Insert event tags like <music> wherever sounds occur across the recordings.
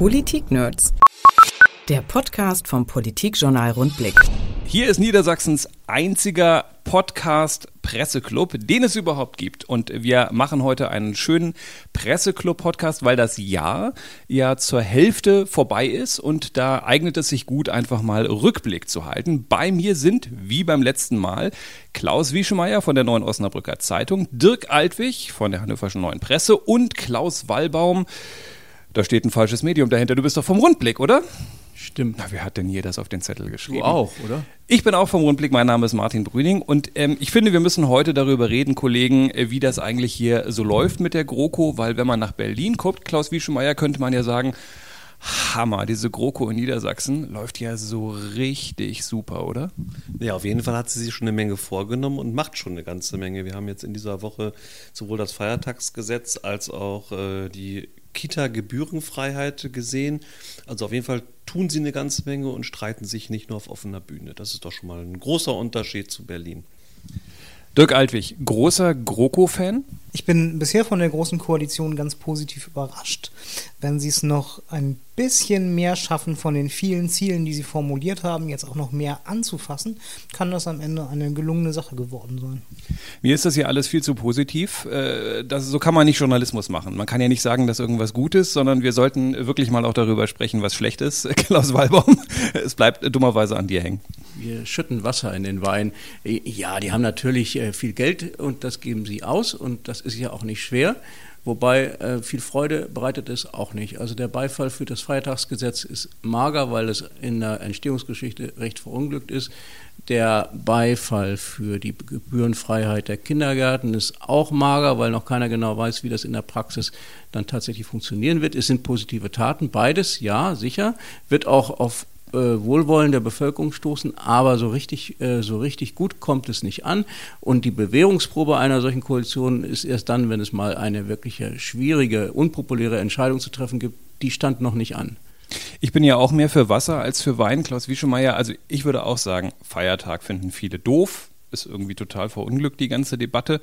Politik-Nerds. Der Podcast vom Politikjournal Rundblick. Hier ist Niedersachsens einziger Podcast Presseclub, den es überhaupt gibt. Und wir machen heute einen schönen Presseclub-Podcast, weil das Jahr ja zur Hälfte vorbei ist und da eignet es sich gut, einfach mal Rückblick zu halten. Bei mir sind, wie beim letzten Mal, Klaus Wieschemeyer von der Neuen Osnabrücker Zeitung, Dirk Altwig von der Hannoverschen Neuen Presse und Klaus Wallbaum. Da steht ein falsches Medium dahinter. Du bist doch vom Rundblick, oder? Stimmt. Na, wer hat denn hier das auf den Zettel geschrieben? Du auch, oder? Ich bin auch vom Rundblick, mein Name ist Martin Brüning und ähm, ich finde, wir müssen heute darüber reden, Kollegen, äh, wie das eigentlich hier so läuft mit der GroKo, weil wenn man nach Berlin guckt, Klaus Wieschemeyer, könnte man ja sagen, Hammer, diese GroKo in Niedersachsen läuft ja so richtig super, oder? Ja, auf jeden Fall hat sie sich schon eine Menge vorgenommen und macht schon eine ganze Menge. Wir haben jetzt in dieser Woche sowohl das Feiertagsgesetz als auch äh, die Kita-Gebührenfreiheit gesehen. Also auf jeden Fall tun sie eine ganze Menge und streiten sich nicht nur auf offener Bühne. Das ist doch schon mal ein großer Unterschied zu Berlin. Dirk Altwig, großer GroKo-Fan? Ich bin bisher von der Großen Koalition ganz positiv überrascht. Wenn sie es noch ein bisschen mehr schaffen, von den vielen Zielen, die sie formuliert haben, jetzt auch noch mehr anzufassen, kann das am Ende eine gelungene Sache geworden sein. Mir ist das hier alles viel zu positiv. Äh, das, so kann man nicht Journalismus machen. Man kann ja nicht sagen, dass irgendwas gut ist, sondern wir sollten wirklich mal auch darüber sprechen, was schlecht ist. <laughs> Klaus Wallbaum, <laughs> es bleibt dummerweise an dir hängen. Wir schütten Wasser in den Wein. Ja, die haben natürlich äh, viel Geld und das geben sie aus und das ist ja auch nicht schwer. Wobei äh, viel Freude bereitet es auch nicht. Also der Beifall für das Feiertagsgesetz ist mager, weil es in der Entstehungsgeschichte recht verunglückt ist. Der Beifall für die Gebührenfreiheit der Kindergärten ist auch mager, weil noch keiner genau weiß, wie das in der Praxis dann tatsächlich funktionieren wird. Es sind positive Taten, beides, ja, sicher, wird auch auf äh, Wohlwollen der Bevölkerung stoßen, aber so richtig, äh, so richtig gut kommt es nicht an. Und die Bewährungsprobe einer solchen Koalition ist erst dann, wenn es mal eine wirklich schwierige, unpopuläre Entscheidung zu treffen gibt. Die stand noch nicht an. Ich bin ja auch mehr für Wasser als für Wein, Klaus Wieschemeyer. Also ich würde auch sagen, Feiertag finden viele doof ist irgendwie total verunglückt, die ganze Debatte.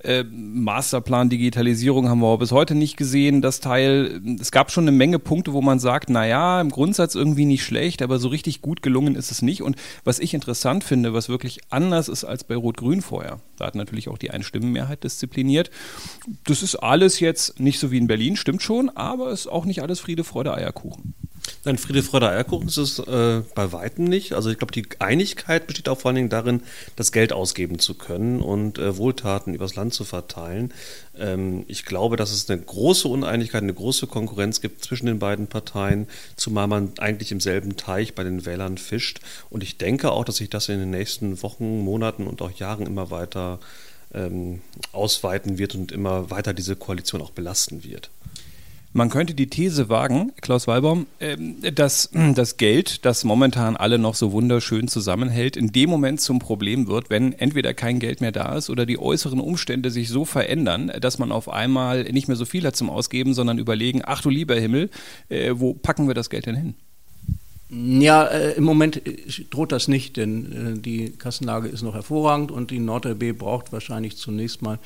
Äh, Masterplan Digitalisierung haben wir bis heute nicht gesehen, das Teil. Es gab schon eine Menge Punkte, wo man sagt, na ja, im Grundsatz irgendwie nicht schlecht, aber so richtig gut gelungen ist es nicht. Und was ich interessant finde, was wirklich anders ist als bei Rot-Grün vorher, da hat natürlich auch die Einstimmenmehrheit diszipliniert. Das ist alles jetzt nicht so wie in Berlin, stimmt schon, aber ist auch nicht alles Friede, Freude, Eierkuchen. Nein, Friede, Freude, Eierkuchen ist es äh, bei Weitem nicht. Also ich glaube, die Einigkeit besteht auch vor allen Dingen darin, das Geld ausgeben zu können und äh, Wohltaten übers Land zu verteilen. Ähm, ich glaube, dass es eine große Uneinigkeit, eine große Konkurrenz gibt zwischen den beiden Parteien, zumal man eigentlich im selben Teich bei den Wählern fischt. Und ich denke auch, dass sich das in den nächsten Wochen, Monaten und auch Jahren immer weiter ähm, ausweiten wird und immer weiter diese Koalition auch belasten wird. Man könnte die These wagen, Klaus Walbaum, ähm, dass <clears throat> das Geld, das momentan alle noch so wunderschön zusammenhält, in dem Moment zum Problem wird, wenn entweder kein Geld mehr da ist oder die äußeren Umstände sich so verändern, dass man auf einmal nicht mehr so viel hat zum Ausgeben, sondern überlegen, ach du lieber Himmel, äh, wo packen wir das Geld denn hin? Ja, äh, im Moment äh, droht das nicht, denn äh, die Kassenlage ist noch hervorragend und die NordLB braucht wahrscheinlich zunächst mal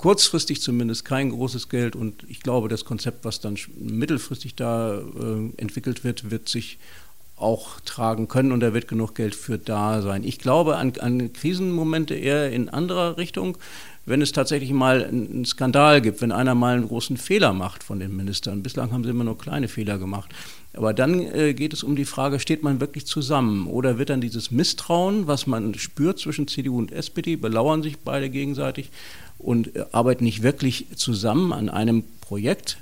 kurzfristig zumindest kein großes Geld und ich glaube, das Konzept, was dann mittelfristig da äh, entwickelt wird, wird sich auch tragen können und da wird genug Geld für da sein. Ich glaube an, an Krisenmomente eher in anderer Richtung, wenn es tatsächlich mal einen Skandal gibt, wenn einer mal einen großen Fehler macht von den Ministern. Bislang haben sie immer nur kleine Fehler gemacht. Aber dann äh, geht es um die Frage, steht man wirklich zusammen oder wird dann dieses Misstrauen, was man spürt zwischen CDU und SPD, belauern sich beide gegenseitig und äh, arbeiten nicht wirklich zusammen an einem Projekt,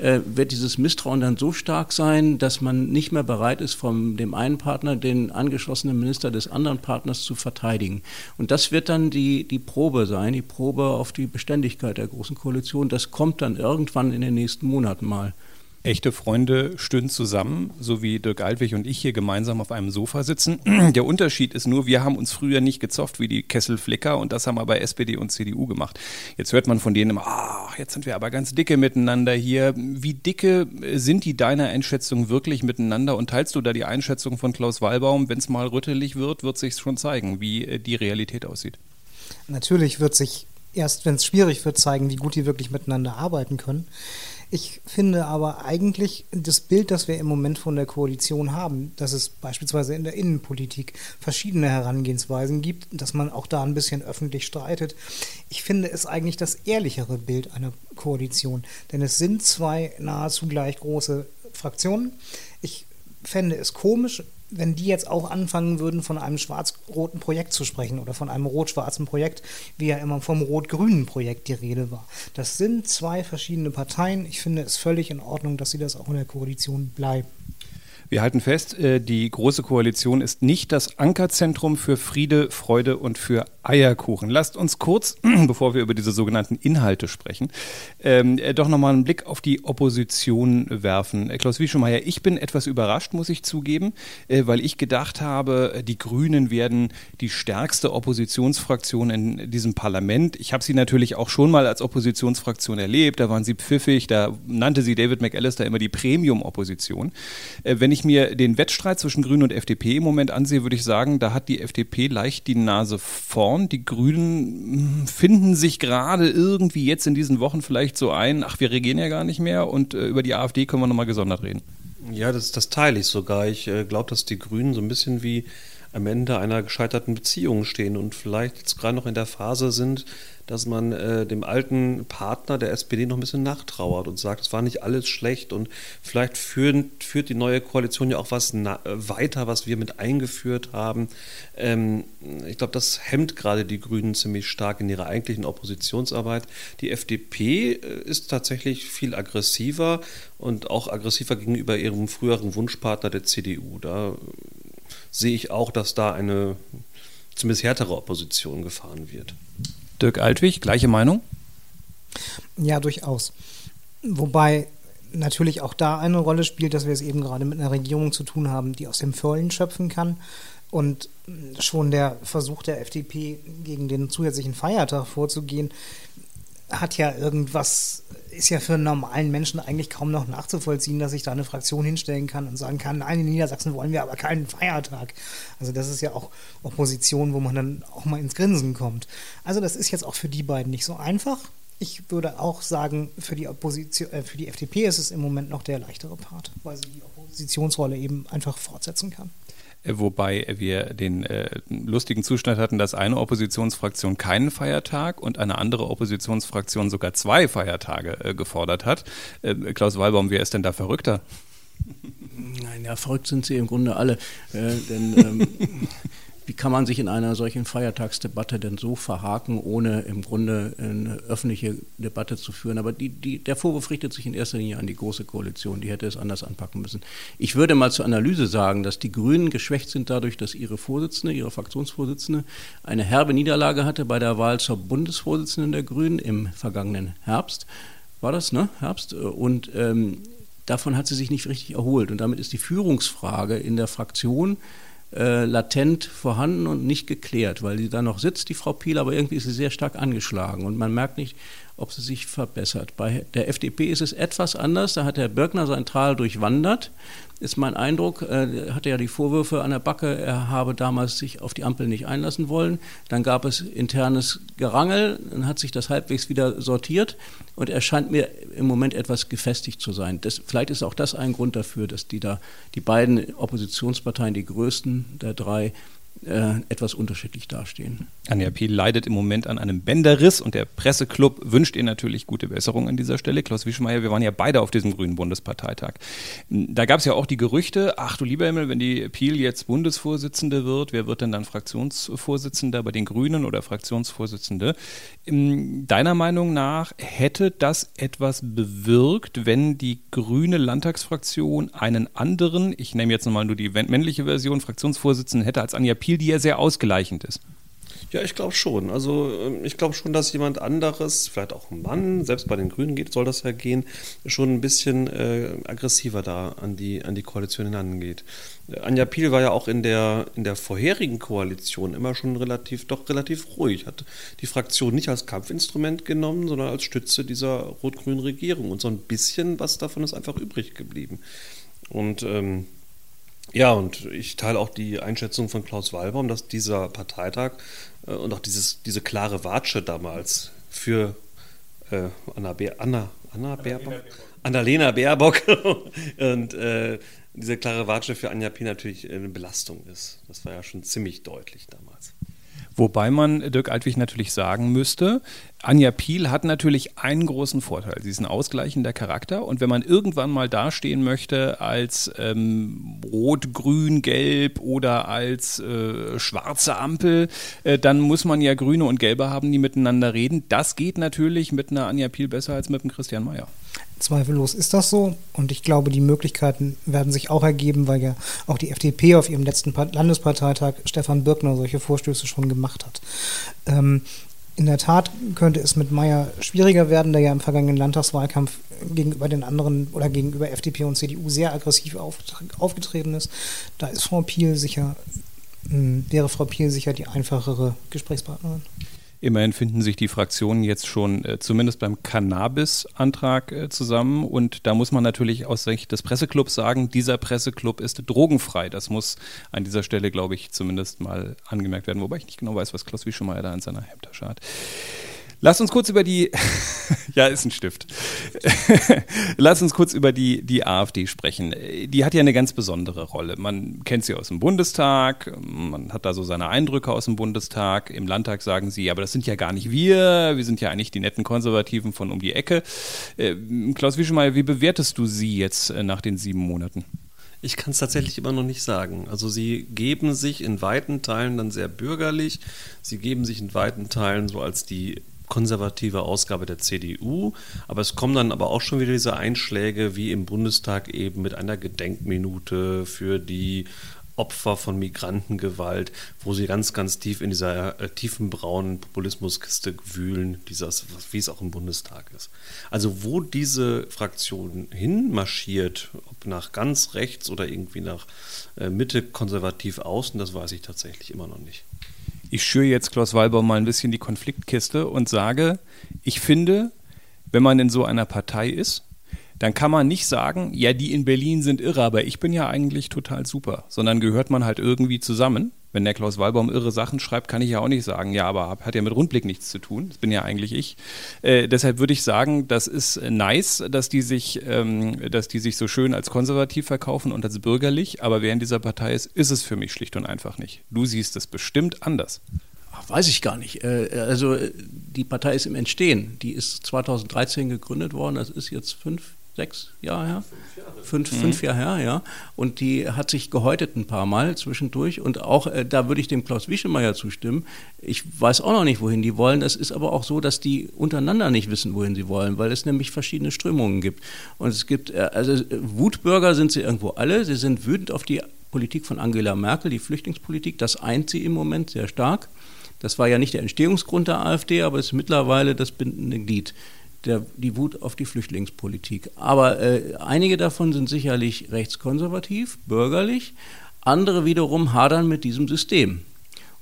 äh, wird dieses Misstrauen dann so stark sein, dass man nicht mehr bereit ist, von dem einen Partner den angeschlossenen Minister des anderen Partners zu verteidigen. Und das wird dann die, die Probe sein, die Probe auf die Beständigkeit der Großen Koalition. Das kommt dann irgendwann in den nächsten Monaten mal. Echte Freunde stünden zusammen, so wie Dirk Altwig und ich hier gemeinsam auf einem Sofa sitzen. <clears throat> Der Unterschied ist nur, wir haben uns früher nicht gezofft wie die Kesselflicker und das haben aber SPD und CDU gemacht. Jetzt hört man von denen immer, ach, jetzt sind wir aber ganz dicke miteinander hier. Wie dicke sind die deiner Einschätzung wirklich miteinander und teilst du da die Einschätzung von Klaus Wallbaum, wenn es mal rüttelig wird, wird sich schon zeigen, wie äh, die Realität aussieht? Natürlich wird sich erst, wenn es schwierig wird, zeigen, wie gut die wirklich miteinander arbeiten können. Ich finde aber eigentlich das Bild, das wir im Moment von der Koalition haben, dass es beispielsweise in der Innenpolitik verschiedene Herangehensweisen gibt, dass man auch da ein bisschen öffentlich streitet. Ich finde es eigentlich das ehrlichere Bild einer Koalition, denn es sind zwei nahezu gleich große Fraktionen. Ich fände es komisch, wenn die jetzt auch anfangen würden, von einem schwarz-roten Projekt zu sprechen oder von einem rot-schwarzen Projekt, wie ja immer vom rot-grünen Projekt die Rede war. Das sind zwei verschiedene Parteien. Ich finde es völlig in Ordnung, dass sie das auch in der Koalition bleiben. Wir halten fest, äh, die Große Koalition ist nicht das Ankerzentrum für Friede, Freude und für Eierkuchen. Lasst uns kurz, <clears throat> bevor wir über diese sogenannten Inhalte sprechen, ähm, äh, doch nochmal einen Blick auf die Opposition werfen. Äh, Klaus Wieschemeier, ich bin etwas überrascht, muss ich zugeben, äh, weil ich gedacht habe, die Grünen werden die stärkste Oppositionsfraktion in diesem Parlament. Ich habe sie natürlich auch schon mal als Oppositionsfraktion erlebt. Da waren sie pfiffig, da nannte sie David McAllister immer die Premium-Opposition. Äh, wenn ich ich mir den Wettstreit zwischen Grünen und FDP im Moment ansehe, würde ich sagen, da hat die FDP leicht die Nase vorn. Die Grünen hm, finden sich gerade irgendwie jetzt in diesen Wochen vielleicht so ein, ach, wir regieren ja gar nicht mehr und äh, über die AfD können wir nochmal gesondert reden. Ja, das, das teile ich sogar. Ich äh, glaube, dass die Grünen so ein bisschen wie am Ende einer gescheiterten Beziehung stehen und vielleicht jetzt gerade noch in der Phase sind, dass man äh, dem alten Partner der SPD noch ein bisschen nachtrauert und sagt, es war nicht alles schlecht und vielleicht führen, führt die neue Koalition ja auch was weiter, was wir mit eingeführt haben. Ähm, ich glaube, das hemmt gerade die Grünen ziemlich stark in ihrer eigentlichen Oppositionsarbeit. Die FDP äh, ist tatsächlich viel aggressiver und auch aggressiver gegenüber ihrem früheren Wunschpartner der CDU. Da sehe ich auch, dass da eine zumindest härtere Opposition gefahren wird. Dirk Altwig, gleiche Meinung? Ja, durchaus. Wobei natürlich auch da eine Rolle spielt, dass wir es eben gerade mit einer Regierung zu tun haben, die aus dem Vollen schöpfen kann. Und schon der Versuch der FDP, gegen den zusätzlichen Feiertag vorzugehen, hat ja irgendwas, ist ja für einen normalen Menschen eigentlich kaum noch nachzuvollziehen, dass ich da eine Fraktion hinstellen kann und sagen kann, nein, in Niedersachsen wollen wir aber keinen Feiertag. Also das ist ja auch Opposition, wo man dann auch mal ins Grinsen kommt. Also das ist jetzt auch für die beiden nicht so einfach. Ich würde auch sagen, für die Opposition, äh, für die FDP ist es im Moment noch der leichtere Part, weil sie die Oppositionsrolle eben einfach fortsetzen kann. Wobei wir den äh, lustigen Zustand hatten, dass eine Oppositionsfraktion keinen Feiertag und eine andere Oppositionsfraktion sogar zwei Feiertage äh, gefordert hat. Äh, Klaus Walbaum, wer ist denn da verrückter? Nein, ja, verrückt sind sie im Grunde alle. Äh, denn <laughs> ähm, wie kann man sich in einer solchen Feiertagsdebatte denn so verhaken, ohne im Grunde eine öffentliche Debatte zu führen? Aber die, die, der Vorwurf richtet sich in erster Linie an die Große Koalition, die hätte es anders anpacken müssen. Ich würde mal zur Analyse sagen, dass die Grünen geschwächt sind dadurch, dass ihre Vorsitzende, ihre Fraktionsvorsitzende, eine herbe Niederlage hatte bei der Wahl zur Bundesvorsitzenden der Grünen im vergangenen Herbst. War das, ne? Herbst. Und ähm, davon hat sie sich nicht richtig erholt. Und damit ist die Führungsfrage in der Fraktion äh, latent vorhanden und nicht geklärt, weil sie da noch sitzt, die Frau Piel, aber irgendwie ist sie sehr stark angeschlagen und man merkt nicht, ob sie sich verbessert. Bei der FDP ist es etwas anders. Da hat Herr Birkner sein Tal durchwandert, ist mein Eindruck. Er hatte ja die Vorwürfe an der Backe, er habe damals sich auf die Ampel nicht einlassen wollen. Dann gab es internes Gerangel, dann hat sich das halbwegs wieder sortiert und er scheint mir im Moment etwas gefestigt zu sein. Das, vielleicht ist auch das ein Grund dafür, dass die da die beiden Oppositionsparteien, die größten der drei, äh, etwas unterschiedlich dastehen. Anja Piel leidet im Moment an einem Bänderriss und der Presseclub wünscht ihr natürlich gute Besserung an dieser Stelle. Klaus Wischmeier, wir waren ja beide auf diesem Grünen Bundesparteitag. Da gab es ja auch die Gerüchte, ach du lieber Himmel, wenn die Piel jetzt Bundesvorsitzende wird, wer wird denn dann Fraktionsvorsitzender bei den Grünen oder Fraktionsvorsitzende? Deiner Meinung nach hätte das etwas bewirkt, wenn die grüne Landtagsfraktion einen anderen, ich nehme jetzt nochmal nur die männliche Version, Fraktionsvorsitzenden hätte als Anja Piel, die ja sehr ausgleichend ist? Ja, ich glaube schon. Also ähm, ich glaube schon, dass jemand anderes, vielleicht auch ein Mann, selbst bei den Grünen geht, soll das ja gehen, schon ein bisschen äh, aggressiver da an die, an die Koalition hinangeht. Äh, Anja Piel war ja auch in der, in der vorherigen Koalition immer schon relativ, doch relativ ruhig, hat die Fraktion nicht als Kampfinstrument genommen, sondern als Stütze dieser rot-grünen Regierung. Und so ein bisschen was davon ist einfach übrig geblieben. Und ähm, ja, und ich teile auch die Einschätzung von Klaus Wallbaum, dass dieser Parteitag äh, und auch dieses, diese klare Watsche damals für äh, Anna, Be Anna, Anna Baerbock, Annalena Baerbock <laughs> und äh, diese klare Watsche für Anja P. natürlich eine Belastung ist. Das war ja schon ziemlich deutlich damals. Wobei man Dirk Altwig natürlich sagen müsste, Anja Piel hat natürlich einen großen Vorteil. Sie ist ein ausgleichender Charakter und wenn man irgendwann mal dastehen möchte als ähm, Rot, Grün, Gelb oder als äh, schwarze Ampel, äh, dann muss man ja Grüne und Gelbe haben, die miteinander reden. Das geht natürlich mit einer Anja Piel besser als mit einem Christian Mayer. Zweifellos ist das so und ich glaube, die Möglichkeiten werden sich auch ergeben, weil ja auch die FDP auf ihrem letzten Landesparteitag Stefan Birkner solche Vorstöße schon gemacht hat. Ähm, in der Tat könnte es mit Meyer schwieriger werden, der ja im vergangenen Landtagswahlkampf gegenüber den anderen oder gegenüber FDP und CDU sehr aggressiv aufgetreten ist. Da ist Frau Piel sicher, hm, wäre Frau Piel sicher die einfachere Gesprächspartnerin. Immerhin finden sich die Fraktionen jetzt schon äh, zumindest beim Cannabis-Antrag äh, zusammen. Und da muss man natürlich aus Sicht des Presseclubs sagen, dieser Presseclub ist drogenfrei. Das muss an dieser Stelle, glaube ich, zumindest mal angemerkt werden. Wobei ich nicht genau weiß, was Klaus Wieschemeyer da in seiner Hemdtasche hat. Lass uns kurz über die, <laughs> ja, ist ein Stift. <laughs> Lass uns kurz über die, die AfD sprechen. Die hat ja eine ganz besondere Rolle. Man kennt sie aus dem Bundestag, man hat da so seine Eindrücke aus dem Bundestag. Im Landtag sagen sie, aber das sind ja gar nicht wir, wir sind ja eigentlich die netten Konservativen von um die Ecke. Äh, Klaus Wieschemeyer, wie bewertest du sie jetzt äh, nach den sieben Monaten? Ich kann es tatsächlich immer noch nicht sagen. Also sie geben sich in weiten Teilen dann sehr bürgerlich. Sie geben sich in weiten Teilen so als die konservative Ausgabe der CDU. Aber es kommen dann aber auch schon wieder diese Einschläge wie im Bundestag eben mit einer Gedenkminute für die Opfer von Migrantengewalt, wo sie ganz, ganz tief in dieser äh, tiefen braunen Populismuskiste wühlen, dieses, wie es auch im Bundestag ist. Also wo diese Fraktion hinmarschiert, ob nach ganz rechts oder irgendwie nach äh, Mitte konservativ außen, das weiß ich tatsächlich immer noch nicht ich schüre jetzt Klaus Walbaum mal ein bisschen die Konfliktkiste und sage, ich finde, wenn man in so einer Partei ist, dann kann man nicht sagen, ja, die in Berlin sind irre, aber ich bin ja eigentlich total super, sondern gehört man halt irgendwie zusammen wenn der Klaus Wallbaum irre Sachen schreibt, kann ich ja auch nicht sagen, ja, aber hat ja mit Rundblick nichts zu tun. Das bin ja eigentlich ich. Äh, deshalb würde ich sagen, das ist nice, dass die sich, ähm, dass die sich so schön als konservativ verkaufen und als bürgerlich, aber wer in dieser Partei ist, ist es für mich schlicht und einfach nicht. Du siehst es bestimmt anders. weiß ich gar nicht. Äh, also die Partei ist im Entstehen. Die ist 2013 gegründet worden. Das ist jetzt fünf, sechs Jahre her? Fünf Jahre, fünf, mhm. fünf Jahre her, ja. Und die hat sich gehäutet ein paar Mal zwischendurch. Und auch äh, da würde ich dem Klaus Wieschemeyer zustimmen. Ich weiß auch noch nicht, wohin die wollen. Es ist aber auch so, dass die untereinander nicht wissen, wohin sie wollen, weil es nämlich verschiedene Strömungen gibt. Und es gibt, äh, also Wutbürger sind sie irgendwo alle. Sie sind wütend auf die Politik von Angela Merkel, die Flüchtlingspolitik. Das eint sie im Moment sehr stark. Das war ja nicht der Entstehungsgrund der AfD, aber es ist mittlerweile das bindende Glied der, die Wut auf die Flüchtlingspolitik. Aber äh, einige davon sind sicherlich rechtskonservativ, bürgerlich, andere wiederum hadern mit diesem System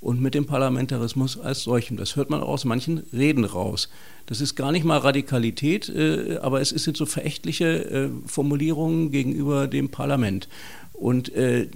und mit dem Parlamentarismus als solchem. Das hört man auch aus manchen Reden raus. Das ist gar nicht mal Radikalität, äh, aber es sind so verächtliche äh, Formulierungen gegenüber dem Parlament. Und äh,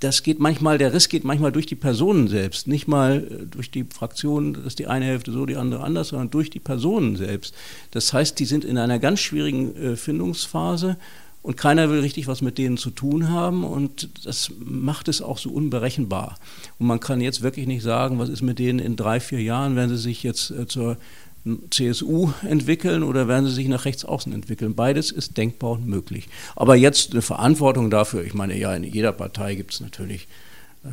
das geht manchmal, der Riss geht manchmal durch die Personen selbst, nicht mal äh, durch die Fraktionen, dass die eine Hälfte so, die andere anders, sondern durch die Personen selbst. Das heißt, die sind in einer ganz schwierigen äh, Findungsphase und keiner will richtig was mit denen zu tun haben und das macht es auch so unberechenbar. Und man kann jetzt wirklich nicht sagen, was ist mit denen in drei, vier Jahren, wenn sie sich jetzt äh, zur CSU entwickeln oder werden sie sich nach rechts außen entwickeln. Beides ist denkbar und möglich. Aber jetzt eine Verantwortung dafür, ich meine, ja, in jeder Partei gibt es natürlich äh,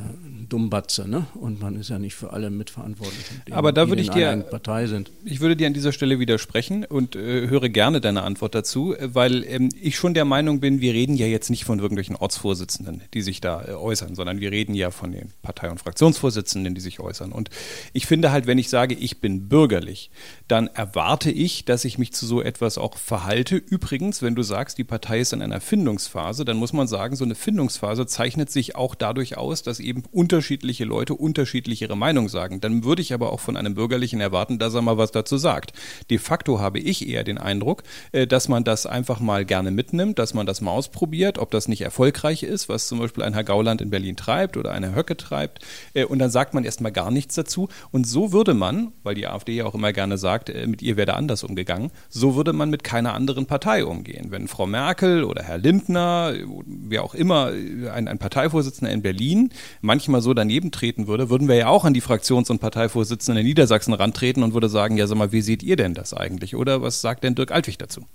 Dummbatze, ne? Und man ist ja nicht für alle mitverantwortlich. Aber da würde ich dir, Partei sind. ich würde dir an dieser Stelle widersprechen und äh, höre gerne deine Antwort dazu, weil ähm, ich schon der Meinung bin, wir reden ja jetzt nicht von irgendwelchen Ortsvorsitzenden, die sich da äh, äußern, sondern wir reden ja von den Partei- und Fraktionsvorsitzenden, die sich äußern. Und ich finde halt, wenn ich sage, ich bin bürgerlich, dann erwarte ich, dass ich mich zu so etwas auch verhalte. Übrigens, wenn du sagst, die Partei ist in einer Findungsphase, dann muss man sagen, so eine Findungsphase zeichnet sich auch dadurch aus, dass dass eben unterschiedliche Leute unterschiedlichere Meinung sagen. Dann würde ich aber auch von einem Bürgerlichen erwarten, dass er mal was dazu sagt. De facto habe ich eher den Eindruck, äh, dass man das einfach mal gerne mitnimmt, dass man das mal ausprobiert, ob das nicht erfolgreich ist, was zum Beispiel ein Herr Gauland in Berlin treibt oder ein Herr Höcke treibt. Äh, und dann sagt man erstmal gar nichts dazu. Und so würde man, weil die AfD ja auch immer gerne sagt, äh, mit ihr werde anders umgegangen, so würde man mit keiner anderen Partei umgehen. Wenn Frau Merkel oder Herr Lindner, wer auch immer, ein, ein Parteivorsitzender in Berlin manchmal so daneben treten würde, würden wir ja auch an die Fraktions- und Parteivorsitzenden in Niedersachsen rantreten und würde sagen, ja sag mal, wie seht ihr denn das eigentlich? Oder was sagt denn Dirk Altwig dazu?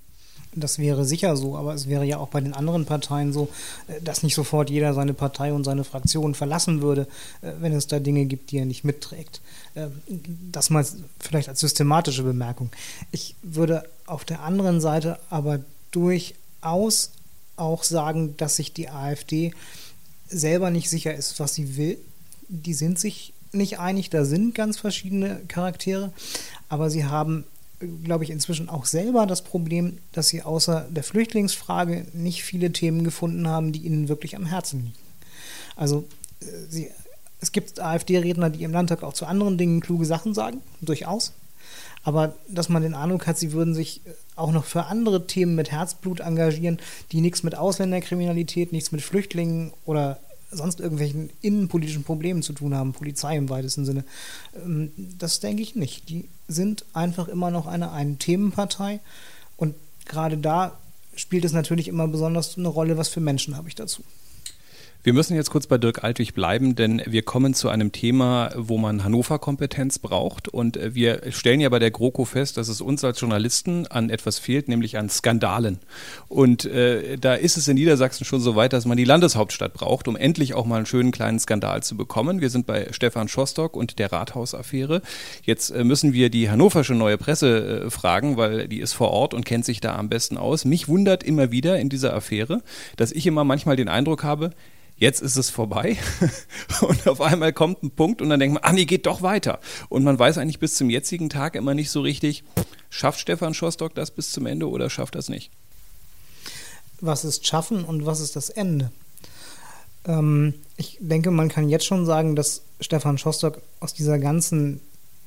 Das wäre sicher so, aber es wäre ja auch bei den anderen Parteien so, äh, dass nicht sofort jeder seine Partei und seine Fraktion verlassen würde, äh, wenn es da Dinge gibt, die er nicht mitträgt. Äh, das mal vielleicht als systematische Bemerkung. Ich würde auf der anderen Seite aber durchaus auch sagen, dass sich die AfD selber nicht sicher ist, was sie will. Die sind sich nicht einig, da sind ganz verschiedene Charaktere, aber sie haben glaube ich, inzwischen auch selber das Problem, dass sie außer der Flüchtlingsfrage nicht viele Themen gefunden haben, die ihnen wirklich am Herzen liegen. Also äh, sie, es gibt AfD-Redner, die im Landtag auch zu anderen Dingen kluge Sachen sagen, durchaus. Aber dass man den Eindruck hat, sie würden sich äh, auch noch für andere Themen mit Herzblut engagieren, die nichts mit Ausländerkriminalität, nichts mit Flüchtlingen oder sonst irgendwelchen innenpolitischen Problemen zu tun haben, Polizei im weitesten Sinne. Ähm, das denke ich nicht. Die sind einfach immer noch eine Ein-Themenpartei und gerade da spielt es natürlich immer besonders eine Rolle, was für Menschen habe ich dazu. Wir müssen jetzt kurz bei Dirk Altwig bleiben, denn wir kommen zu einem Thema, wo man Hannover-Kompetenz braucht. Und äh, wir stellen ja bei der GroKo fest, dass es uns als Journalisten an etwas fehlt, nämlich an Skandalen. Und äh, da ist es in Niedersachsen schon so weit, dass man die Landeshauptstadt braucht, um endlich auch mal einen schönen kleinen Skandal zu bekommen. Wir sind bei Stefan Schostock und der Rathausaffäre. Jetzt äh, müssen wir die hannoversche neue Presse äh, fragen, weil die ist vor Ort und kennt sich da am besten aus. Mich wundert immer wieder in dieser Affäre, dass ich immer manchmal den Eindruck habe, Jetzt ist es vorbei <laughs> und auf einmal kommt ein Punkt und dann denkt man, ah nee, geht doch weiter. Und man weiß eigentlich bis zum jetzigen Tag immer nicht so richtig, schafft Stefan Schostock das bis zum Ende oder schafft das nicht? Was ist Schaffen und was ist das Ende? Ähm, ich denke, man kann jetzt schon sagen, dass Stefan Schostock aus dieser ganzen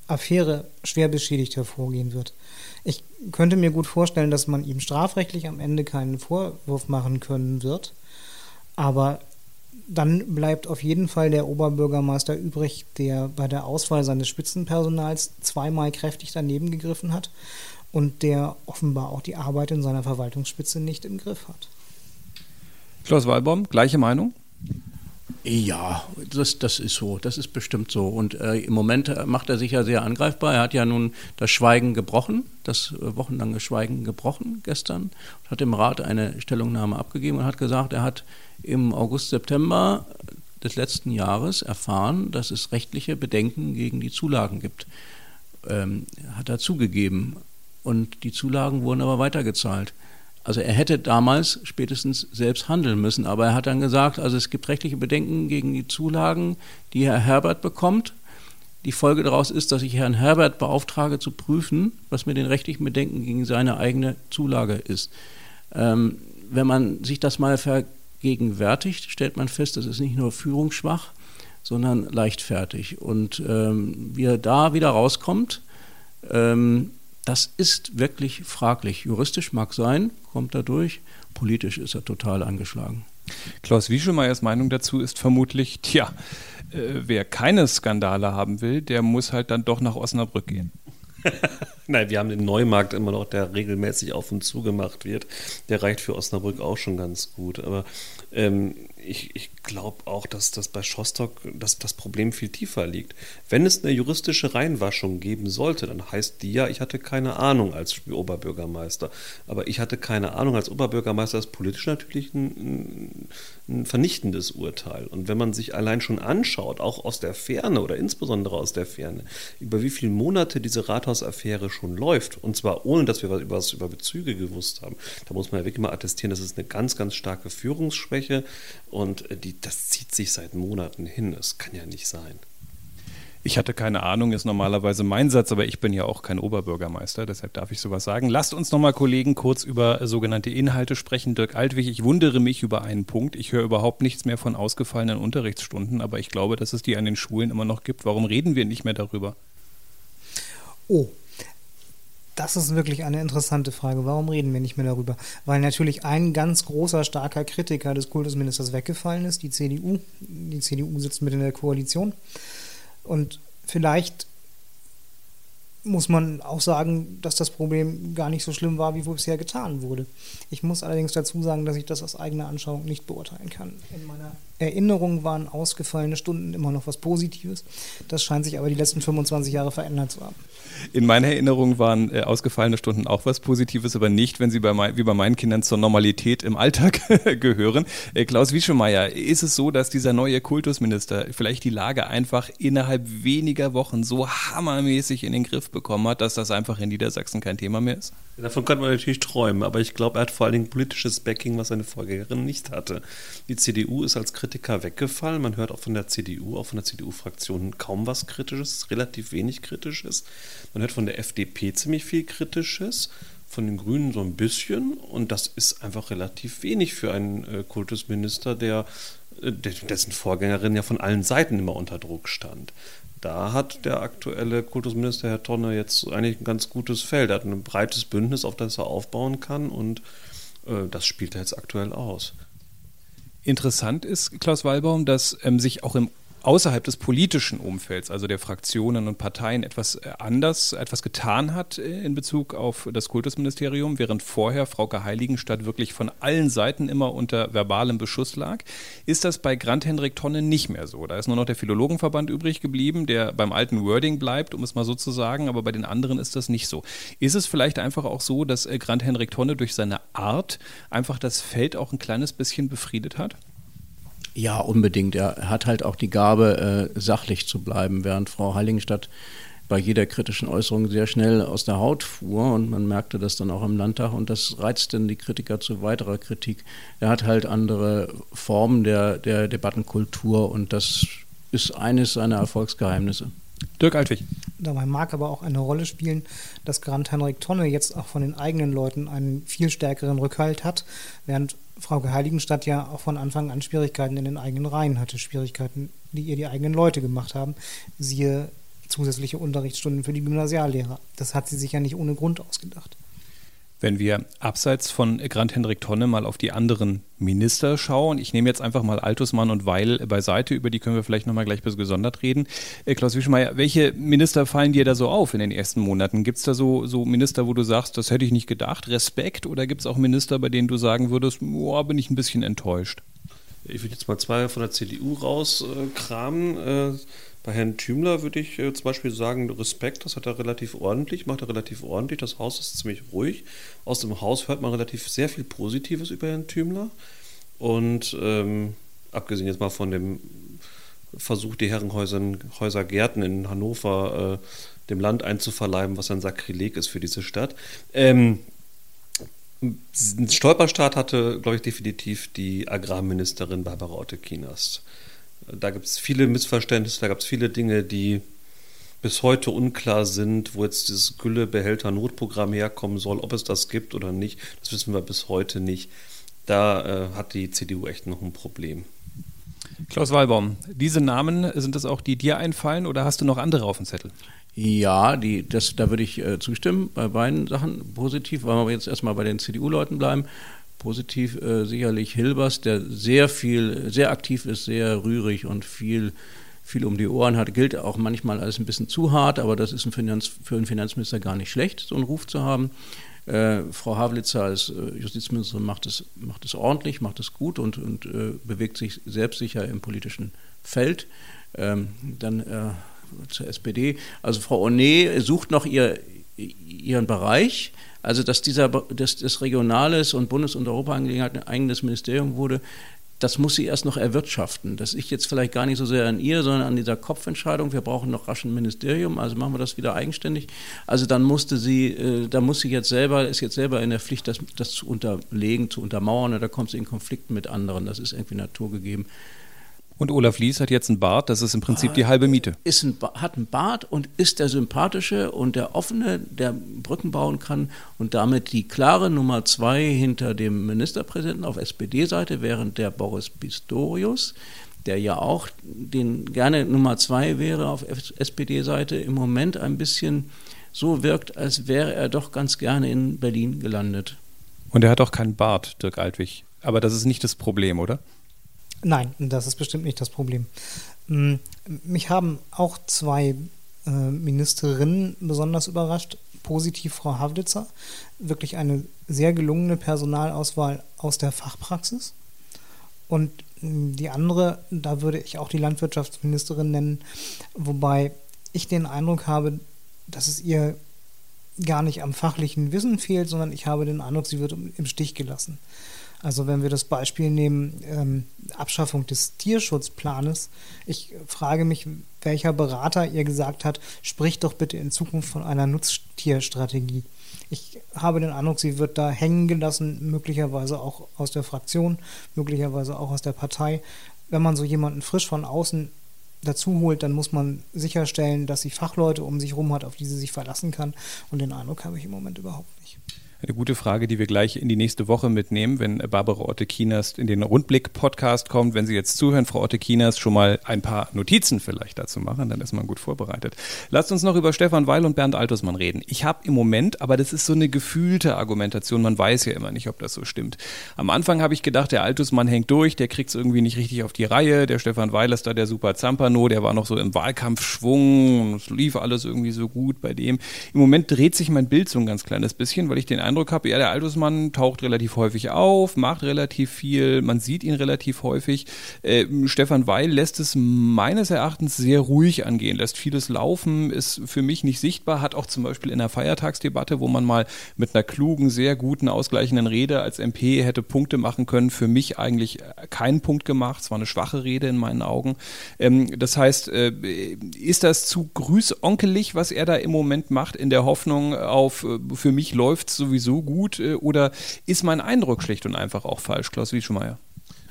Affäre schwer beschädigt hervorgehen wird. Ich könnte mir gut vorstellen, dass man ihm strafrechtlich am Ende keinen Vorwurf machen können wird. Aber dann bleibt auf jeden Fall der Oberbürgermeister übrig, der bei der Auswahl seines Spitzenpersonals zweimal kräftig daneben gegriffen hat und der offenbar auch die Arbeit in seiner Verwaltungsspitze nicht im Griff hat. Klaus Walbaum, gleiche Meinung? Ja, das, das ist so, das ist bestimmt so. Und äh, im Moment äh, macht er sich ja sehr angreifbar. Er hat ja nun das Schweigen gebrochen, das äh, wochenlange Schweigen gebrochen gestern, hat dem Rat eine Stellungnahme abgegeben und hat gesagt, er hat im August, September des letzten Jahres erfahren, dass es rechtliche Bedenken gegen die Zulagen gibt. Ähm, hat er zugegeben. Und die Zulagen wurden aber weitergezahlt. Also er hätte damals spätestens selbst handeln müssen, aber er hat dann gesagt, also es gibt rechtliche Bedenken gegen die Zulagen, die Herr Herbert bekommt. Die Folge daraus ist, dass ich Herrn Herbert beauftrage zu prüfen, was mit den rechtlichen Bedenken gegen seine eigene Zulage ist. Ähm, wenn man sich das mal vergegenwärtigt, stellt man fest, das ist nicht nur führungsschwach, sondern leichtfertig. Und ähm, wie er da wieder rauskommt, ähm, das ist wirklich fraglich. Juristisch mag sein, kommt er durch, politisch ist er total angeschlagen. Klaus Wieschemeyers Meinung dazu ist vermutlich, tja, äh, wer keine Skandale haben will, der muss halt dann doch nach Osnabrück gehen. <laughs> Nein, wir haben den Neumarkt immer noch, der regelmäßig auf und zu gemacht wird. Der reicht für Osnabrück auch schon ganz gut. Aber ähm, ich, ich glaube auch, dass das bei Schostock dass das Problem viel tiefer liegt. Wenn es eine juristische Reinwaschung geben sollte, dann heißt die ja, ich hatte keine Ahnung als Oberbürgermeister. Aber ich hatte keine Ahnung als Oberbürgermeister, ist politisch natürlich ein, ein vernichtendes Urteil. Und wenn man sich allein schon anschaut, auch aus der Ferne oder insbesondere aus der Ferne, über wie viele Monate diese Rathausaffäre schon läuft, und zwar ohne, dass wir was über, über Bezüge gewusst haben, da muss man ja wirklich mal attestieren, das ist eine ganz, ganz starke Führungsschwäche und die, das zieht sich seit Monaten hin. Das kann ja nicht sein. Ich hatte keine Ahnung, ist normalerweise mein Satz, aber ich bin ja auch kein Oberbürgermeister, deshalb darf ich sowas sagen. Lasst uns nochmal, Kollegen, kurz über äh, sogenannte Inhalte sprechen. Dirk Altwig, ich wundere mich über einen Punkt. Ich höre überhaupt nichts mehr von ausgefallenen Unterrichtsstunden, aber ich glaube, dass es die an den Schulen immer noch gibt. Warum reden wir nicht mehr darüber? Oh, das ist wirklich eine interessante Frage. Warum reden wir nicht mehr darüber? Weil natürlich ein ganz großer, starker Kritiker des Kultusministers weggefallen ist, die CDU. Die CDU sitzt mit in der Koalition. Und vielleicht muss man auch sagen, dass das Problem gar nicht so schlimm war, wie bisher getan wurde. Ich muss allerdings dazu sagen, dass ich das aus eigener Anschauung nicht beurteilen kann. In meiner Erinnerung waren ausgefallene Stunden immer noch was Positives. Das scheint sich aber die letzten 25 Jahre verändert zu haben. In meiner Erinnerung waren äh, ausgefallene Stunden auch was Positives, aber nicht, wenn sie bei mein, wie bei meinen Kindern zur Normalität im Alltag <laughs> gehören. Äh, Klaus Wieschemeyer, ist es so, dass dieser neue Kultusminister vielleicht die Lage einfach innerhalb weniger Wochen so hammermäßig in den Griff bekommen hat, dass das einfach in Niedersachsen kein Thema mehr ist? Davon kann man natürlich träumen, aber ich glaube, er hat vor allen Dingen politisches Backing, was seine Vorgängerin nicht hatte. Die CDU ist als Kritiker weggefallen. Man hört auch von der CDU, auch von der CDU-Fraktion kaum was Kritisches, relativ wenig Kritisches. Man hört von der FDP ziemlich viel Kritisches, von den Grünen so ein bisschen und das ist einfach relativ wenig für einen äh, Kultusminister, der äh, dessen Vorgängerin ja von allen Seiten immer unter Druck stand da hat der aktuelle Kultusminister Herr Tonne jetzt eigentlich ein ganz gutes Feld. Er hat ein breites Bündnis, auf das er aufbauen kann und äh, das spielt er jetzt aktuell aus. Interessant ist, Klaus Wallbaum, dass ähm, sich auch im außerhalb des politischen Umfelds, also der Fraktionen und Parteien, etwas äh, anders, etwas getan hat äh, in Bezug auf das Kultusministerium, während vorher Frauke Heiligenstadt wirklich von allen Seiten immer unter verbalem Beschuss lag, ist das bei Grant Hendrik Tonne nicht mehr so. Da ist nur noch der Philologenverband übrig geblieben, der beim alten Wording bleibt, um es mal so zu sagen, aber bei den anderen ist das nicht so. Ist es vielleicht einfach auch so, dass äh, Grant Hendrik Tonne durch seine Art einfach das Feld auch ein kleines bisschen befriedet hat? Ja, unbedingt. Er hat halt auch die Gabe, äh, sachlich zu bleiben, während Frau Heiligenstadt bei jeder kritischen Äußerung sehr schnell aus der Haut fuhr und man merkte das dann auch im Landtag und das reizt dann die Kritiker zu weiterer Kritik. Er hat halt andere Formen der, der Debattenkultur und das ist eines seiner Erfolgsgeheimnisse. Dirk Altwig. Dabei mag aber auch eine Rolle spielen, dass Grant Henrik Tonne jetzt auch von den eigenen Leuten einen viel stärkeren Rückhalt hat, während Frau Heiligenstadt ja auch von Anfang an Schwierigkeiten in den eigenen Reihen hatte, Schwierigkeiten, die ihr die eigenen Leute gemacht haben. Siehe zusätzliche Unterrichtsstunden für die Gymnasiallehrer. Das hat sie sich ja nicht ohne Grund ausgedacht. Wenn wir abseits von Grant Hendrik Tonne mal auf die anderen Minister schauen, ich nehme jetzt einfach mal Altusmann und Weil beiseite, über die können wir vielleicht nochmal gleich bis gesondert reden. Äh, Klaus Wischmeier, welche Minister fallen dir da so auf in den ersten Monaten? Gibt es da so, so Minister, wo du sagst, das hätte ich nicht gedacht, Respekt? Oder gibt es auch Minister, bei denen du sagen würdest, boah, bin ich ein bisschen enttäuscht? Ich würde jetzt mal zwei von der CDU rauskramen. Äh, bei Herrn Thümler würde ich äh, zum Beispiel sagen, Respekt, das hat er relativ ordentlich, macht er relativ ordentlich. Das Haus ist ziemlich ruhig. Aus dem Haus hört man relativ sehr viel Positives über Herrn Thümler. Und ähm, abgesehen jetzt mal von dem Versuch, die Herrenhäuser Gärten in Hannover äh, dem Land einzuverleiben, was ein Sakrileg ist für diese Stadt. Ähm, ein Stolperstart hatte, glaube ich, definitiv die Agrarministerin Barbara Otte-Kienast. Da gibt es viele Missverständnisse, da gab es viele Dinge, die bis heute unklar sind, wo jetzt dieses Güllebehälter-Notprogramm herkommen soll, ob es das gibt oder nicht. Das wissen wir bis heute nicht. Da äh, hat die CDU echt noch ein Problem. Klaus Walbaum, diese Namen, sind das auch die dir einfallen oder hast du noch andere auf dem Zettel? Ja, die, das, da würde ich äh, zustimmen bei beiden Sachen positiv, weil wir jetzt erstmal bei den CDU-Leuten bleiben positiv äh, sicherlich Hilbers, der sehr viel, sehr aktiv ist, sehr rührig und viel, viel um die Ohren hat. Gilt auch manchmal als ein bisschen zu hart, aber das ist ein Finanz, für einen Finanzminister gar nicht schlecht, so einen Ruf zu haben. Äh, Frau Havlitzer als äh, Justizministerin macht es, macht es ordentlich, macht es gut und, und äh, bewegt sich selbstsicher im politischen Feld. Ähm, dann äh, zur SPD. Also Frau Onet sucht noch ihr, ihren Bereich also dass dieser dass das Regionales und Bundes- und Europaangelegenheiten ein eigenes Ministerium wurde, das muss sie erst noch erwirtschaften. Das ist jetzt vielleicht gar nicht so sehr an ihr, sondern an dieser Kopfentscheidung. Wir brauchen noch rasch ein Ministerium, also machen wir das wieder eigenständig. Also dann musste sie, äh, da muss sie jetzt selber, ist jetzt selber in der Pflicht, das, das zu unterlegen, zu untermauern. Und da kommt sie in Konflikten mit anderen. Das ist irgendwie naturgegeben. Und Olaf Lies hat jetzt einen Bart, das ist im Prinzip die halbe Miete. Ist ein, hat einen Bart und ist der sympathische und der offene, der Brücken bauen kann und damit die klare Nummer zwei hinter dem Ministerpräsidenten auf SPD-Seite, während der Boris Pistorius, der ja auch den gerne Nummer zwei wäre auf SPD-Seite, im Moment ein bisschen so wirkt, als wäre er doch ganz gerne in Berlin gelandet. Und er hat auch keinen Bart, Dirk Altwig. Aber das ist nicht das Problem, oder? Nein, das ist bestimmt nicht das Problem. Mm, mich haben auch zwei äh, Ministerinnen besonders überrascht. Positiv Frau Havlitzer, wirklich eine sehr gelungene Personalauswahl aus der Fachpraxis. Und mm, die andere, da würde ich auch die Landwirtschaftsministerin nennen, wobei ich den Eindruck habe, dass es ihr gar nicht am fachlichen Wissen fehlt, sondern ich habe den Eindruck, sie wird im Stich gelassen. Also wenn wir das Beispiel nehmen, ähm, Abschaffung des Tierschutzplanes, ich frage mich, welcher Berater ihr gesagt hat, sprich doch bitte in Zukunft von einer Nutztierstrategie. Ich habe den Eindruck, sie wird da hängen gelassen, möglicherweise auch aus der Fraktion, möglicherweise auch aus der Partei. Wenn man so jemanden frisch von außen dazu holt, dann muss man sicherstellen, dass sie Fachleute um sich herum hat, auf die sie sich verlassen kann. Und den Eindruck habe ich im Moment überhaupt nicht. Eine gute Frage, die wir gleich in die nächste Woche mitnehmen, wenn Barbara Otte-Kieners in den Rundblick-Podcast kommt. Wenn Sie jetzt zuhören, Frau Otte-Kieners, schon mal ein paar Notizen vielleicht dazu machen, dann ist man gut vorbereitet. Lasst uns noch über Stefan Weil und Bernd Altusmann reden. Ich habe im Moment, aber das ist so eine gefühlte Argumentation, man weiß ja immer nicht, ob das so stimmt. Am Anfang habe ich gedacht, der Altusmann hängt durch, der kriegt es irgendwie nicht richtig auf die Reihe. Der Stefan Weil ist da der super Zampano, der war noch so im Wahlkampfschwung, es lief alles irgendwie so gut bei dem. Im Moment dreht sich mein Bild so ein ganz kleines bisschen, weil ich den Eindruck habe, ja, der Altusmann taucht relativ häufig auf, macht relativ viel, man sieht ihn relativ häufig. Äh, Stefan Weil lässt es meines Erachtens sehr ruhig angehen, lässt vieles laufen, ist für mich nicht sichtbar, hat auch zum Beispiel in der Feiertagsdebatte, wo man mal mit einer klugen, sehr guten, ausgleichenden Rede als MP hätte Punkte machen können, für mich eigentlich keinen Punkt gemacht. Es war eine schwache Rede in meinen Augen. Ähm, das heißt, äh, ist das zu grüßonkelig, was er da im Moment macht, in der Hoffnung auf, äh, für mich läuft es sowieso so gut äh, oder ist mein Eindruck schlicht und einfach auch falsch, Klaus Wieschemeier?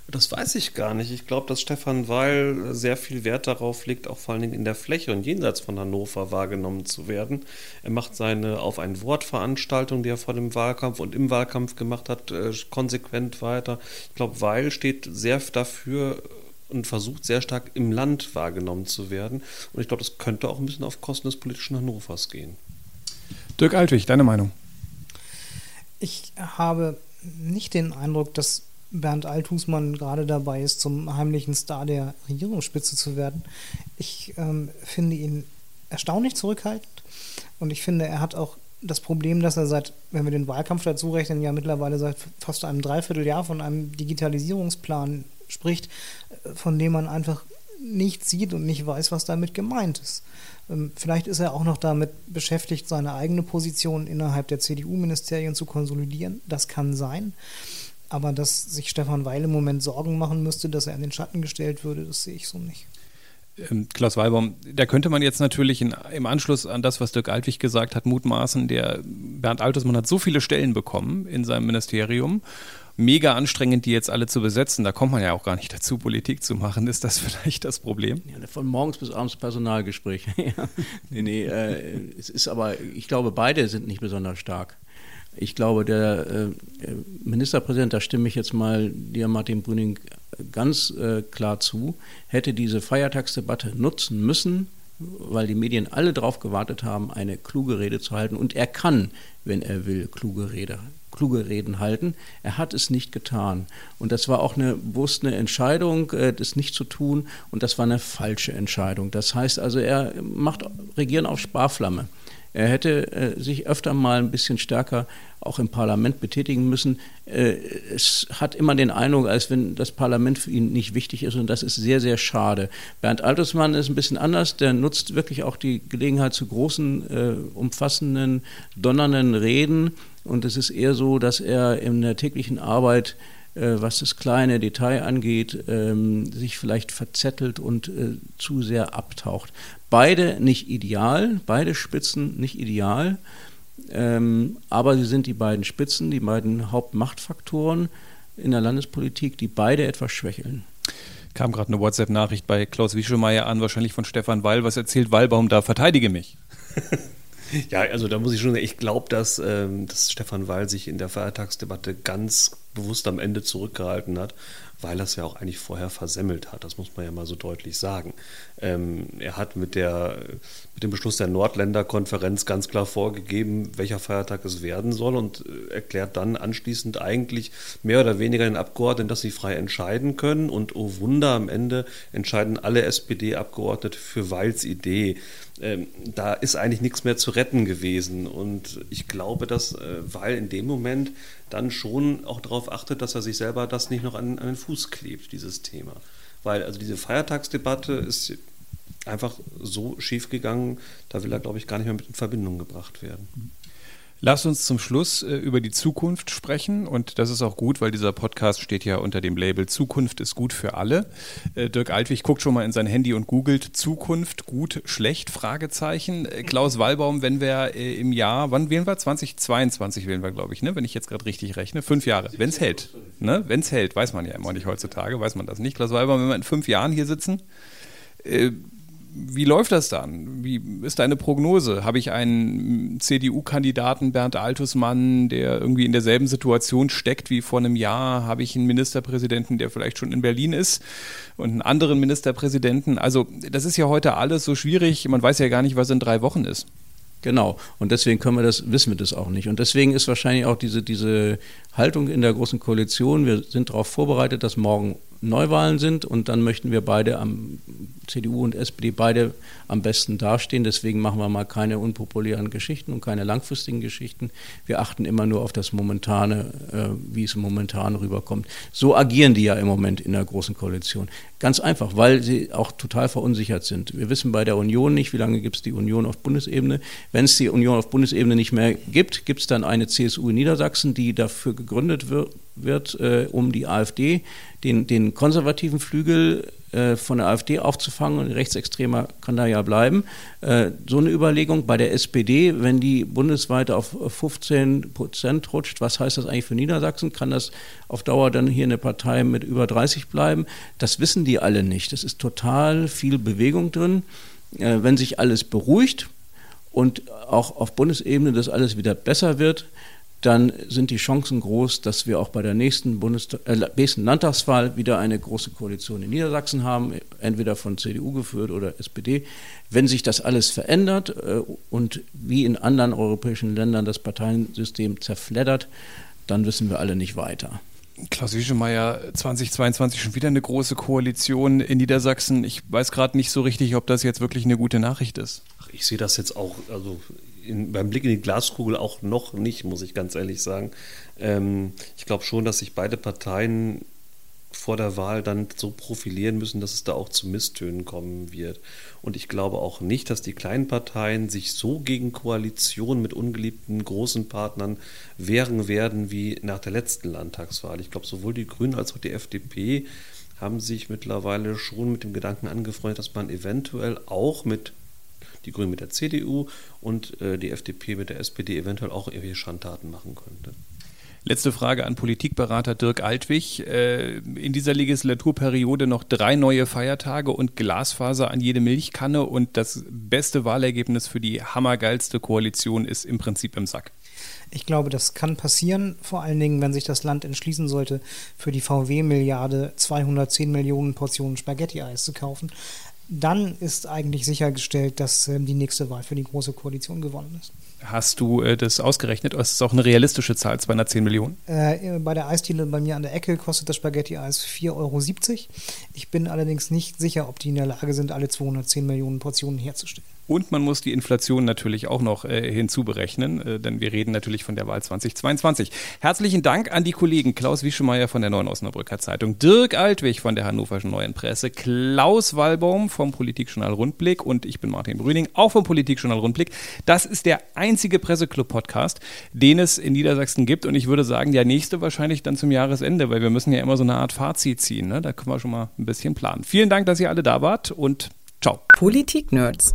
Das weiß ich gar nicht. Ich glaube, dass Stefan Weil sehr viel Wert darauf legt, auch vor allen Dingen in der Fläche und jenseits von Hannover wahrgenommen zu werden. Er macht seine auf ein Wort Veranstaltung, die er vor dem Wahlkampf und im Wahlkampf gemacht hat, äh, konsequent weiter. Ich glaube, Weil steht sehr dafür und versucht sehr stark im Land wahrgenommen zu werden. Und ich glaube, das könnte auch ein bisschen auf Kosten des politischen Hannovers gehen. Dirk Altwig, deine Meinung? Ich habe nicht den Eindruck, dass Bernd Althusmann gerade dabei ist, zum heimlichen Star der Regierungsspitze zu werden. Ich ähm, finde ihn erstaunlich zurückhaltend und ich finde, er hat auch das Problem, dass er seit, wenn wir den Wahlkampf dazu rechnen, ja mittlerweile seit fast einem Dreivierteljahr von einem Digitalisierungsplan spricht, äh, von dem man einfach nicht sieht und nicht weiß, was damit gemeint ist. Ähm, vielleicht ist er auch noch damit beschäftigt, seine eigene Position innerhalb der CDU-Ministerien zu konsolidieren. Das kann sein. Aber dass sich Stefan Weil im Moment Sorgen machen müsste, dass er in den Schatten gestellt würde, das sehe ich so nicht. Ähm, Klaus Weibaum, da könnte man jetzt natürlich in, im Anschluss an das, was Dirk Altwig gesagt hat, mutmaßen, der Bernd Altusmann hat so viele Stellen bekommen in seinem Ministerium mega anstrengend, die jetzt alle zu besetzen. Da kommt man ja auch gar nicht dazu, Politik zu machen. Ist das <laughs> vielleicht das Problem? Ja, von morgens bis abends Personalgespräche. <laughs> nee, nee, äh, es ist aber, ich glaube, beide sind nicht besonders stark. Ich glaube, der äh, Ministerpräsident, da stimme ich jetzt mal dir, Martin Brüning, ganz äh, klar zu, hätte diese Feiertagsdebatte nutzen müssen, weil die Medien alle darauf gewartet haben, eine kluge Rede zu halten. Und er kann, wenn er will, kluge Rede kluge Reden halten. Er hat es nicht getan. Und das war auch eine bewusste Entscheidung, äh, das nicht zu tun. Und das war eine falsche Entscheidung. Das heißt also, er macht Regieren auf Sparflamme. Er hätte äh, sich öfter mal ein bisschen stärker auch im Parlament betätigen müssen. Äh, es hat immer den Eindruck, als wenn das Parlament für ihn nicht wichtig ist und das ist sehr, sehr schade. Bernd Altersmann ist ein bisschen anders, der nutzt wirklich auch die Gelegenheit zu großen, äh, umfassenden, donnernden Reden und es ist eher so, dass er in der täglichen Arbeit äh, was das kleine Detail angeht, ähm, sich vielleicht verzettelt und äh, zu sehr abtaucht. Beide nicht ideal, beide Spitzen nicht ideal, ähm, aber sie sind die beiden Spitzen, die beiden Hauptmachtfaktoren in der Landespolitik, die beide etwas schwächeln. Kam gerade eine WhatsApp-Nachricht bei Klaus Wieschelmeier an, wahrscheinlich von Stefan Weil. Was erzählt Wallbaum da? Verteidige mich. <laughs> ja, also da muss ich schon sagen, ich glaube, dass, ähm, dass Stefan Weil sich in der Feiertagsdebatte ganz bewusst am Ende zurückgehalten hat, weil er es ja auch eigentlich vorher versemmelt hat. Das muss man ja mal so deutlich sagen. Ähm, er hat mit, der, mit dem Beschluss der Nordländerkonferenz ganz klar vorgegeben, welcher Feiertag es werden soll und äh, erklärt dann anschließend eigentlich mehr oder weniger den Abgeordneten, dass sie frei entscheiden können. Und oh Wunder, am Ende entscheiden alle SPD-Abgeordnete für Weils Idee. Ähm, da ist eigentlich nichts mehr zu retten gewesen. Und ich glaube, dass äh, Weil in dem Moment dann schon auch darauf achtet, dass er sich selber das nicht noch an, an den Fuß klebt, dieses Thema. Weil also diese Feiertagsdebatte ist einfach so schief gegangen, da will er, glaube ich, gar nicht mehr mit in Verbindung gebracht werden. Lass uns zum Schluss äh, über die Zukunft sprechen und das ist auch gut, weil dieser Podcast steht ja unter dem Label Zukunft ist gut für alle. Äh, Dirk Altwig guckt schon mal in sein Handy und googelt Zukunft gut, schlecht, Fragezeichen. Äh, Klaus Wallbaum, wenn wir im Jahr, wann wählen wir? 2022 wählen wir, glaube ich, ne? wenn ich jetzt gerade richtig rechne. Fünf Jahre, wenn es hält. Ne? Wenn es hält, weiß man ja immer nicht heutzutage, weiß man das nicht. Klaus Wallbaum, wenn wir in fünf Jahren hier sitzen, wie läuft das dann? Wie ist deine Prognose? Habe ich einen CDU-Kandidaten Bernd Altusmann, der irgendwie in derselben Situation steckt wie vor einem Jahr? Habe ich einen Ministerpräsidenten, der vielleicht schon in Berlin ist und einen anderen Ministerpräsidenten? Also das ist ja heute alles so schwierig. Man weiß ja gar nicht, was in drei Wochen ist. Genau. Und deswegen können wir das, wissen wir das auch nicht. Und deswegen ist wahrscheinlich auch diese, diese Haltung in der Großen Koalition, wir sind darauf vorbereitet, dass morgen Neuwahlen sind und dann möchten wir beide am CDU und SPD beide am besten dastehen. Deswegen machen wir mal keine unpopulären Geschichten und keine langfristigen Geschichten. Wir achten immer nur auf das Momentane, äh, wie es momentan rüberkommt. So agieren die ja im Moment in der Großen Koalition. Ganz einfach, weil sie auch total verunsichert sind. Wir wissen bei der Union nicht, wie lange gibt es die Union auf Bundesebene. Wenn es die Union auf Bundesebene nicht mehr gibt, gibt es dann eine CSU in Niedersachsen, die dafür gegründet wird, wird äh, um die AfD, den, den konservativen Flügel äh, von der AfD aufzufangen und rechtsextremer kann da ja bleiben. Äh, so eine Überlegung bei der SPD, wenn die bundesweit auf 15 Prozent rutscht, was heißt das eigentlich für Niedersachsen? Kann das auf Dauer dann hier eine Partei mit über 30 bleiben? Das wissen die alle nicht. Es ist total viel Bewegung drin. Äh, wenn sich alles beruhigt, und auch auf Bundesebene das alles wieder besser wird, dann sind die Chancen groß, dass wir auch bei der nächsten, Bundestag, äh, nächsten Landtagswahl wieder eine große Koalition in Niedersachsen haben, entweder von CDU geführt oder SPD. Wenn sich das alles verändert äh, und wie in anderen europäischen Ländern das Parteiensystem zerfleddert, dann wissen wir alle nicht weiter. Klaus Wieschemeier, 2022 schon wieder eine große Koalition in Niedersachsen. Ich weiß gerade nicht so richtig, ob das jetzt wirklich eine gute Nachricht ist. Ich sehe das jetzt auch, also in, beim Blick in die Glaskugel auch noch nicht, muss ich ganz ehrlich sagen. Ähm, ich glaube schon, dass sich beide Parteien vor der Wahl dann so profilieren müssen, dass es da auch zu Misstönen kommen wird. Und ich glaube auch nicht, dass die kleinen Parteien sich so gegen Koalitionen mit ungeliebten großen Partnern wehren werden wie nach der letzten Landtagswahl. Ich glaube, sowohl die Grünen als auch die FDP haben sich mittlerweile schon mit dem Gedanken angefreundet, dass man eventuell auch mit die Grünen mit der CDU und äh, die FDP mit der SPD eventuell auch irgendwelche Schandtaten machen könnte. Letzte Frage an Politikberater Dirk Altwig. Äh, in dieser Legislaturperiode noch drei neue Feiertage und Glasfaser an jede Milchkanne und das beste Wahlergebnis für die hammergeilste Koalition ist im Prinzip im Sack. Ich glaube, das kann passieren, vor allen Dingen, wenn sich das Land entschließen sollte, für die VW-Milliarde 210 Millionen Portionen Spaghetti-Eis zu kaufen dann ist eigentlich sichergestellt, dass äh, die nächste Wahl für die Große Koalition gewonnen ist. Hast du äh, das ausgerechnet? Ist es auch eine realistische Zahl, 210 Millionen? Äh, bei der Eisdiele bei mir an der Ecke kostet das Spaghetti-Eis 4,70 Euro. Ich bin allerdings nicht sicher, ob die in der Lage sind, alle 210 Millionen Portionen herzustellen. Und man muss die Inflation natürlich auch noch äh, hinzuberechnen, äh, denn wir reden natürlich von der Wahl 2022. Herzlichen Dank an die Kollegen Klaus Wieschemeyer von der Neuen Osnabrücker Zeitung, Dirk Altwig von der Hannoverschen Neuen Presse, Klaus Wallbaum vom Politikjournal Rundblick und ich bin Martin Brüning, auch vom Politikjournal Rundblick. Das ist der einzige Presseclub-Podcast, den es in Niedersachsen gibt und ich würde sagen, der nächste wahrscheinlich dann zum Jahresende, weil wir müssen ja immer so eine Art Fazit ziehen. Ne? Da können wir schon mal ein bisschen planen. Vielen Dank, dass ihr alle da wart und ciao. Politik-Nerds.